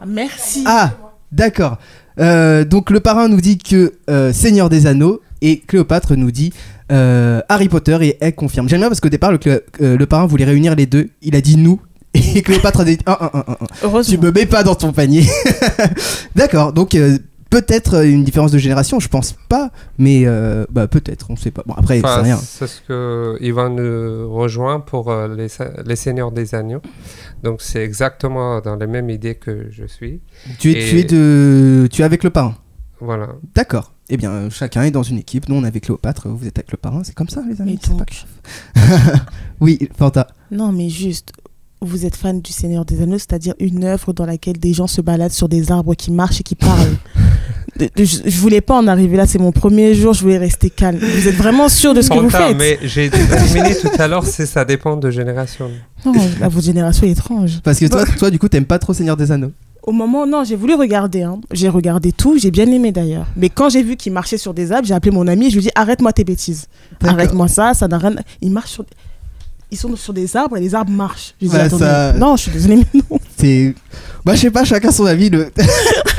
Ah, Merci. Ah, d'accord. Euh, donc le parrain nous dit que euh, Seigneur des Anneaux et Cléopâtre nous dit euh, Harry Potter et elle confirme. J'aime bien parce qu'au départ le, parrain voulait réunir les deux. Il a dit nous et Cléopâtre a dit un, un, un, un, un. Tu me mets pas dans ton panier. d'accord. Donc peut-être une différence de génération, je pense pas, mais euh, bah peut-être, on sait pas. Bon après Enfin, c'est rien. c'est ce que Ivan nous rejoint pour euh, les, les Seigneurs des Agneaux. Donc c'est exactement dans les mêmes idées que je suis. Tu es, et- tu es de, tu es avec le parrain. Voilà. D'accord. Eh bien, euh, chacun est dans une équipe. Nous, on est avec Cléopâtre, vous êtes avec le parrain. C'est comme ça, les amis. C'est pas grave. oui, Fanta. Non, mais juste, vous êtes fan du Seigneur des Anneaux, c'est-à-dire une œuvre dans laquelle des gens se baladent sur des arbres qui marchent et qui parlent. De- je, je voulais pas en arriver là, c'est mon premier jour, je voulais rester calme. Vous êtes vraiment sûr de ce que vous faites mais j'ai terminé tout à l'heure, c'est ça dépend de génération. Non, là, votre génération est étrange. Parce que toi, toi, du coup, t'aimes pas trop Seigneur des Anneaux. Au moment, non, j'ai voulu regarder. hein. J'ai regardé tout, j'ai bien aimé d'ailleurs. Mais quand j'ai vu qu'il marchait sur des arbres, j'ai appelé mon ami et je lui ai dit arrête-moi tes bêtises. Arrête-moi ça, ça n'a rien. Ils marchent sur. Ils sont sur des arbres et les arbres marchent. Je lui ai dit, Bah, ça- Non, je suis désolée, mais non. C'est. Bah, je sais pas, chacun son avis. Le...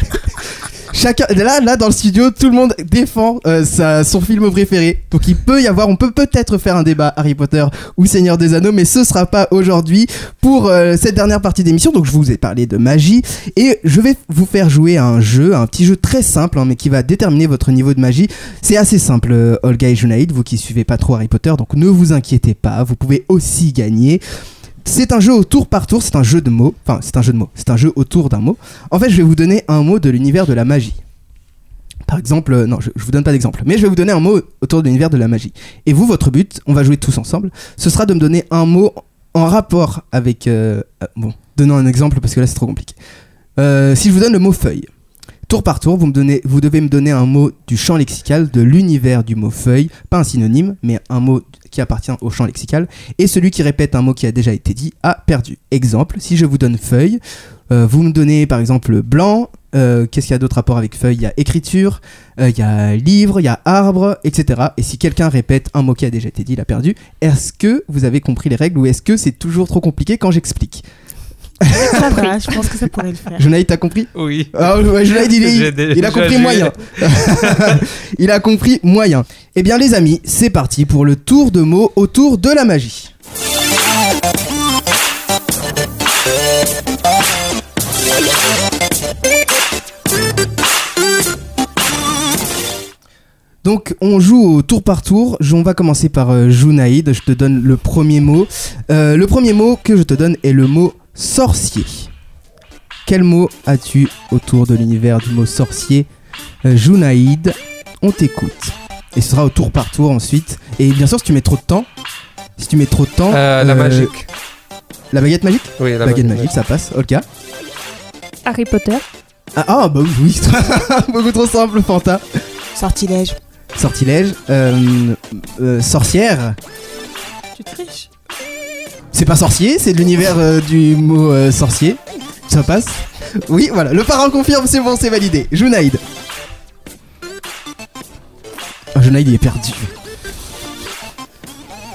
chacun. Là, là, dans le studio, tout le monde défend euh, sa- son film préféré. Donc, il peut y avoir. On peut peut-être faire un débat Harry Potter ou Seigneur des Anneaux, mais ce sera pas aujourd'hui pour euh, cette dernière partie d'émission. Donc, je vous ai parlé de magie et je vais vous faire jouer un jeu, un petit jeu très simple, hein, mais qui va déterminer votre niveau de magie. C'est assez simple, euh, Olga et Junaïd, vous qui suivez pas trop Harry Potter, donc ne vous inquiétez pas, vous pouvez aussi gagner. C'est un jeu au tour par tour, c'est un jeu de mots. Enfin, c'est un jeu de mots. C'est un jeu autour d'un mot. En fait, je vais vous donner un mot de l'univers de la magie. Par exemple, euh, non, je, je vous donne pas d'exemple, mais je vais vous donner un mot autour de l'univers de la magie. Et vous, votre but, on va jouer tous ensemble, ce sera de me donner un mot en rapport avec. euh, euh, bon, donnons un exemple parce que là c'est trop compliqué. Si je vous donne le mot feuille, tour par tour, vous, vous devez me donner un mot du champ lexical de l'univers du mot feuille, pas un synonyme, mais un mot qui appartient au champ lexical. Et celui qui répète un mot qui a déjà été dit a perdu. Exemple, si je vous donne feuille, euh, vous me donnez par exemple blanc. euh, Qu'est-ce qu'il y a d'autre rapport avec feuille? Il y a écriture, euh, il y a livre, il y a arbre, etc. Et si quelqu'un répète un mot qui a déjà été dit, il a perdu. Est-ce que vous avez compris les règles ou est-ce que c'est toujours trop compliqué quand j'explique? Ça va, je pense que ça pourrait le faire. Jonaïd, t'as compris? Oui. ah, ouais, Jonaïd, il, est- il a compris moyen. il a compris moyen. Eh bien, les amis, c'est parti pour le tour de mots autour de la magie. Donc on joue au tour par tour. On va commencer par euh, Junaïd. Je te donne le premier mot. Euh, le premier mot que je te donne est le mot sorcier. Quel mot as-tu autour de l'univers du mot sorcier? Euh, Junaïd, on t'écoute. Et ce sera au tour par tour ensuite. Et bien sûr, si tu mets trop de temps, si tu mets trop de temps, Euh, la euh, magique. la baguette magique, Oui, la baguette magique, ça passe. Olga? Harry Potter. Ah, ah, bah oui, oui, beaucoup trop simple, Fanta. Sortilège. Sortilège, euh, euh, sorcière. Tu triches. C'est pas sorcier, c'est de l'univers euh, du mot euh, sorcier. Ça passe Oui, voilà. Le parent confirme, c'est bon, c'est validé. Junaïd. Ah, Junaïd, il est perdu.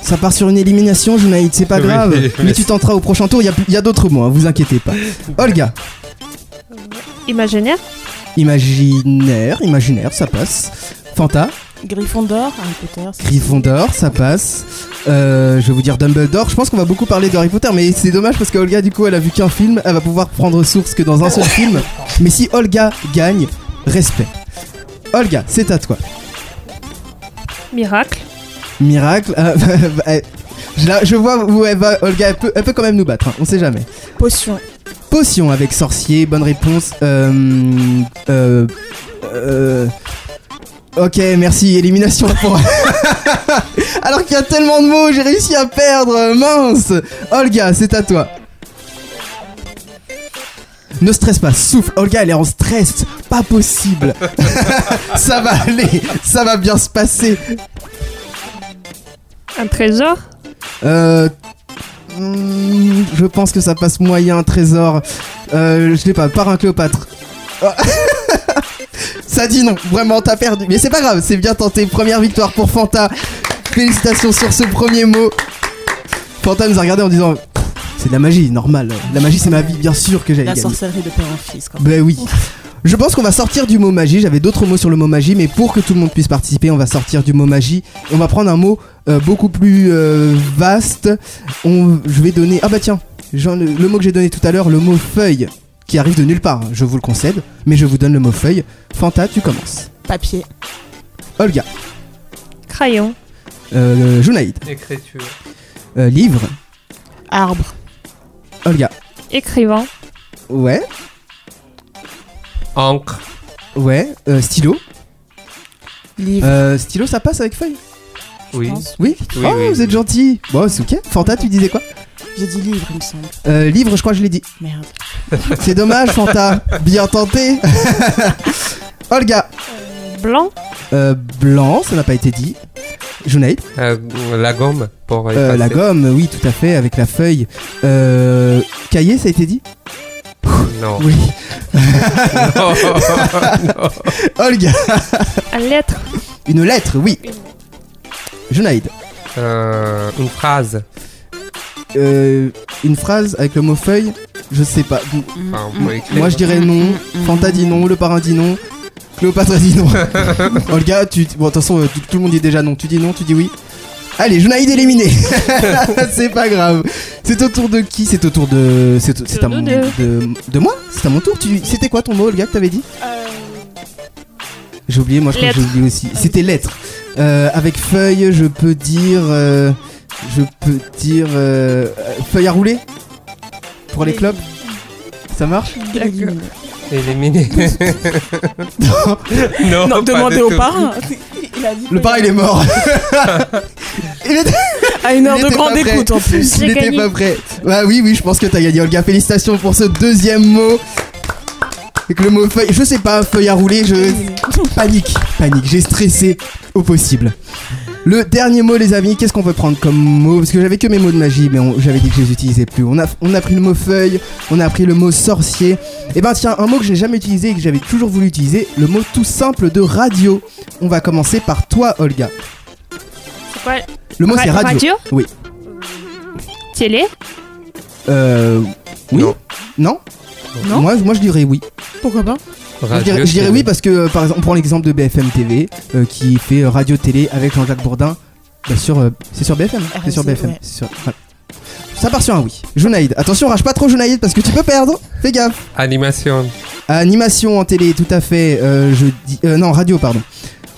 Ça part sur une élimination, Junaïd, c'est pas grave. mais Mais tu tenteras au prochain tour, il y a, il y a d'autres mots, hein, vous inquiétez pas. Olga. Imaginaire. Imaginaire, imaginaire, ça passe. Fanta. Gryffondor, Harry Potter. Gryffondor, ça passe. Euh, je vais vous dire Dumbledore. Je pense qu'on va beaucoup parler de Harry Potter, mais c'est dommage parce que Olga, du coup, elle a vu qu'un film. Elle va pouvoir prendre source que dans un seul film. Mais si Olga gagne, respect. Olga, c'est à toi. Miracle. Miracle. euh, euh, je, la- je vois où elle va. Olga, elle peut, elle peut quand même nous battre. hein, on sait jamais. Potion. Potion avec sorcier, bonne réponse. Euh, euh, euh, ok, merci. Élimination pour. Alors qu'il y a tellement de mots, j'ai réussi à perdre. Mince. Olga, c'est à toi. Ne stresse pas, souffle. Olga, elle est en stress. Pas possible. ça va aller. Ça va bien se passer. Un trésor? Euh, hmm, je pense que ça passe moyen, trésor. Euh, je sais pas, parrain Cléopâtre. Ça dit non, vraiment t'as perdu. Mais c'est pas grave, c'est bien tenté. Première victoire pour Fanta. Félicitations sur ce premier mot. Fanta nous a regardé en disant C'est de la magie, normal. La magie c'est ma vie, bien sûr que j'allais La gagner. sorcellerie de père en fils. Quoi. Ben oui. Je pense qu'on va sortir du mot magie. J'avais d'autres mots sur le mot magie, mais pour que tout le monde puisse participer, on va sortir du mot magie. Et on va prendre un mot euh, beaucoup plus euh, vaste. On, je vais donner. Ah bah tiens, le mot que j'ai donné tout à l'heure, le mot feuille, qui arrive de nulle part. je vous le concède, mais je vous donne le mot feuille. Fanta, tu commences. Papier. Olga, Crayon. euh, Junaïd, Écriture. euh, livre. Arbre. Olga, Écrivain. ouais, Encre. ouais, euh, stylo. Livre. Euh, stylo, ça passe avec feuille? Oui. Oui? Oui, oh, oui, vous êtes gentil. Bon, c'est ok. Fanta, tu disais quoi? J'ai dit livre, il me semble. euh, Livre, je crois que je l'ai dit. Merde. C'est dommage, Fanta. Bien tenté. Olga. Blanc. Euh, blanc, ça n'a pas été dit. Junaid. Euh, la gomme pour Euh, la gomme, oui, tout à fait, avec la feuille. Euh, cahier, ça a été dit Non. Oui. non. non. Olga. Un lettre. Une lettre, oui. Junaid. Euh, une phrase. Euh, une phrase avec le mot feuille Je sais pas. Enfin, écrire. Moi, je dirais non. Fanta dit non, le parrain dit non. Cléopâtre dit non. Olga, tu. Bon, de toute façon, euh, tout, tout le monde dit déjà non. Tu dis non, tu dis oui. Allez, Junaïd éliminé. c'est pas grave. C'est au tour de qui? C'est au tour de. C'est c'est à mon. De, de moi? C'est à mon tour. Tu... C'était quoi ton mot, Olga, que t'avais dit? J'ai oublié, moi je crois que j'ai oublié aussi. C'était lettre. Euh, avec feuille, je peux dire. euh, je peux dire. euh, feuille à rouler Pour les clubs Ça marche? Éliminé. Éliminé. non, Non, demandez au parrain. Il a dit Le parrain il est mort. il était, À une heure il de grande écoute en plus. il J'ai était gagné. pas prêt. Bah oui, oui, je pense que t'as gagné, Olga. Félicitations pour ce deuxième mot. Avec le mot feuille, je sais pas, feuille à rouler, je. Panique, panique, j'ai stressé au possible. Le dernier mot, les amis, qu'est-ce qu'on peut prendre comme mot? Parce que j'avais que mes mots de magie, mais j'avais dit que je les utilisais plus. On a, on a pris le mot feuille, on a pris le mot sorcier. Et ben tiens, un mot que j'ai jamais utilisé et que j'avais toujours voulu utiliser, le mot tout simple de radio. On va commencer par toi, Olga. C'est quoi? Le mot Ra- c'est radio. radio? Oui. Télé? Euh. Oui Non. Non? Non moi, moi je dirais oui. Pourquoi pas? Je dirais, je dirais oui parce que euh, par exemple on prend l'exemple de BFM TV euh, qui fait euh, radio télé avec Jean-Jacques Bourdin. Bah, sur, euh, c'est sur BFM. C'est sur BFM. ouais. c'est sur- ouais. Ça part sur un oui. Junaïd, attention, rage pas trop Junaïd parce que tu peux perdre. Fais gaffe. Animation. Animation en télé, tout à fait. euh, je dis, euh, non radio pardon.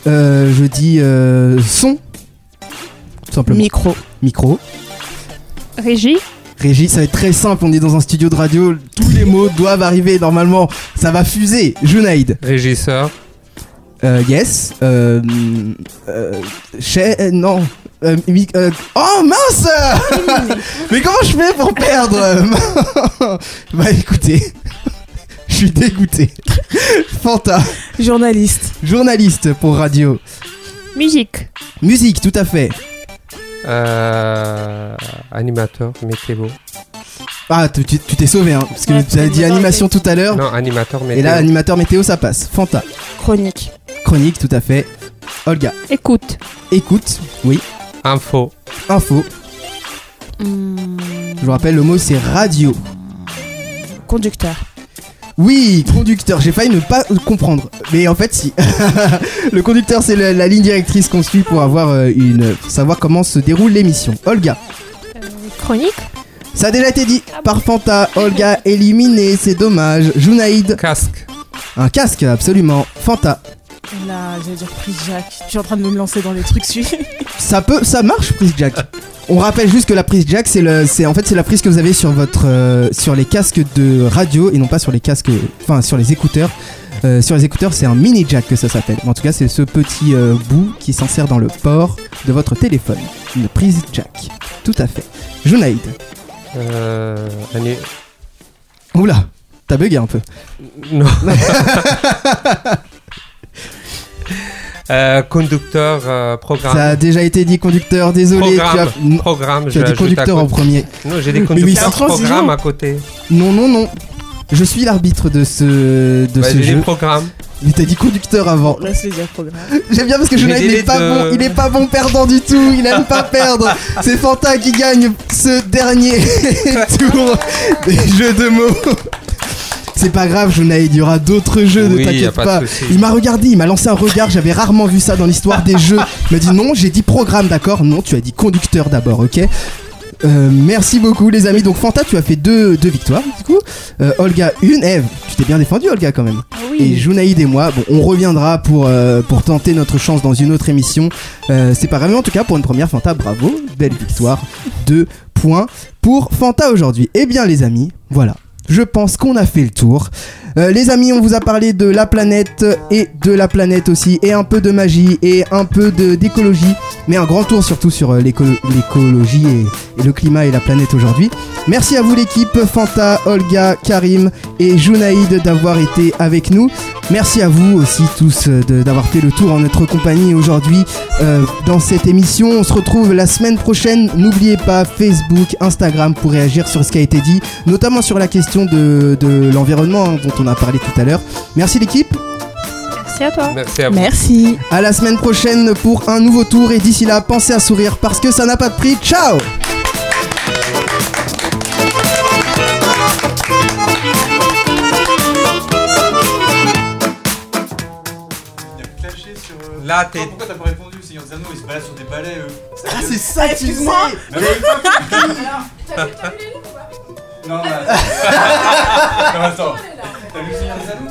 Euh, je dis euh, son. Tout simplement. Micro. Micro. Régie. Régis, ça va être très simple, on est dans un studio de radio, tous les mots doivent arriver normalement, ça va fuser. Junaïd, Régisseur. euh, yes, euh, euh, chez, euh, non, euh, mi- euh, oh mince Mais comment je fais pour perdre Bah écoutez, je suis dégoûté. Fanta, Journaliste. journaliste pour radio. Musique. Musique, tout à fait. Euh, animateur, météo. Ah, tu t'es sauvé, hein, parce que Ouais, tu as dit animation tout à l'heure, Non, animateur, météo. et là, animateur météo, ça passe. Fanta, Chronique. chronique, tout à fait. Olga, Écoute. écoute, oui. Info. Info, Hmm, je vous rappelle, le mot c'est radio. Conducteur. Oui, conducteur, j'ai failli ne pas comprendre. Mais en fait, si. le conducteur, c'est la ligne directrice qu'on suit pour avoir euh, une. pour savoir comment se déroule l'émission. Olga, Euh, chronique. ça a déjà été dit par Fanta. Olga éliminé, c'est dommage. Junaïd, Casque. un casque, absolument. Fanta, Là, j'allais dire prise Jack. Je suis en train de me lancer dans les trucs celui ça peut, ça marche, prise jack. On rappelle juste que la prise jack, c'est le, c'est en fait c'est la prise que vous avez sur votre, euh, sur les casques de radio et non pas sur les casques, enfin sur les écouteurs. Euh, sur les écouteurs, c'est un mini jack que ça s'appelle. En tout cas, c'est ce petit euh, bout qui s'insère dans le port de votre téléphone. Une prise jack. Tout à fait. Junaïd. Euh, ani- Oula, t'as bugué un peu. Non. Euh, conducteur, euh, programme. Ça a déjà été dit conducteur, désolé. Tu as, Programme. Programme, tu je as dit conducteur en premier. Non, j'ai des conducteurs c'est- programme à côté. Non, non, non. Je suis l'arbitre de ce, de Bah, ce j'ai jeu. des programmes. Mais t'as dit conducteur avant. Laisse-les dire programme. J'aime bien parce que Jonathan il est pas de- bon, il est pas bon perdant du tout, il aime pas perdre. C'est Fanta qui gagne ce dernier tour des jeux de mots. C'est pas grave, Jonaïd, il y aura d'autres jeux, ne Oui, t'inquiète pas. Il m'a regardé, il m'a lancé un regard, j'avais rarement vu ça dans l'histoire des jeux. Il m'a dit non, j'ai dit programme, d'accord Non, tu as dit conducteur d'abord, ok Euh, merci beaucoup les amis. Donc Fanta, tu as fait deux, deux victoires du coup. Euh, Olga une. Eve, tu t'es bien défendu Olga quand même. Ah Et. Junaïd et moi, bon, on reviendra pour, euh, pour tenter notre chance dans une autre émission. Euh, c'est pas grave, mais en tout cas, pour une première Fanta, bravo, belle victoire. Deux points pour Fanta aujourd'hui. Eh bien, les amis, voilà. Je pense qu'on a fait le tour. Euh, les amis, on vous a parlé de la planète et de la planète aussi, et un peu de magie et un peu d'écologie, mais un grand tour surtout sur euh, l'éco- l'écologie et, et le climat et la planète aujourd'hui. Merci à vous l'équipe, Fanta, Olga, Karim et Junaïd d'avoir été avec nous. Merci à vous aussi tous euh, de- d'avoir fait le tour en notre compagnie aujourd'hui euh, dans cette émission. On se retrouve la semaine prochaine. N'oubliez pas Facebook, Instagram pour réagir sur ce qui a été dit, notamment sur la question de, de l'environnement hein, dont on a parlé tout à l'heure. Merci l'équipe. Merci à toi. Merci à vous. Merci. À la semaine prochaine pour un nouveau tour et d'ici là, pensez à sourire parce que ça n'a pas de prix. Ciao Là, t'es. Pourquoi t'as pas répondu Seigneur des Anneaux, ils se baladent sur des balais, eux. Ah c'est ça tu Excuse-moi. Non, non, non, attends. T'as lu Seigneur des Anneaux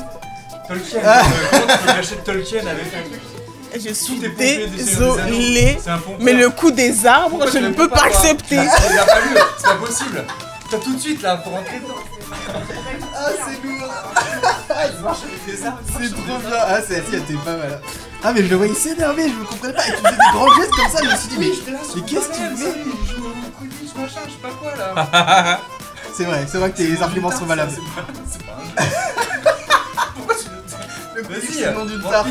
Tolkien. euh, Comment tu peux cacher Tolkien avec un truc Je suis désolée. Mais le coup des arbres, Pourquoi je ne peux pas accepter. Il a pas lu, c'est pas possible. T'as tout de suite là pour rentrer dedans. Ah c'est lourd C'est trop bien Ah c'est si, t'es pas mal Ah mais je le voyais s'énerver, je me comprenais pas, il faisait des grands gestes comme ça, je me suis dit mais, mais qu'est-ce qu'il fait Il joue au Quidditch, machin, je sais pas quoi là. C'est vrai, c'est vrai que tes arguments sont valables. C'est pas un jeu. Pourquoi tu Le Vas-y, c'est le nom d'une tarte.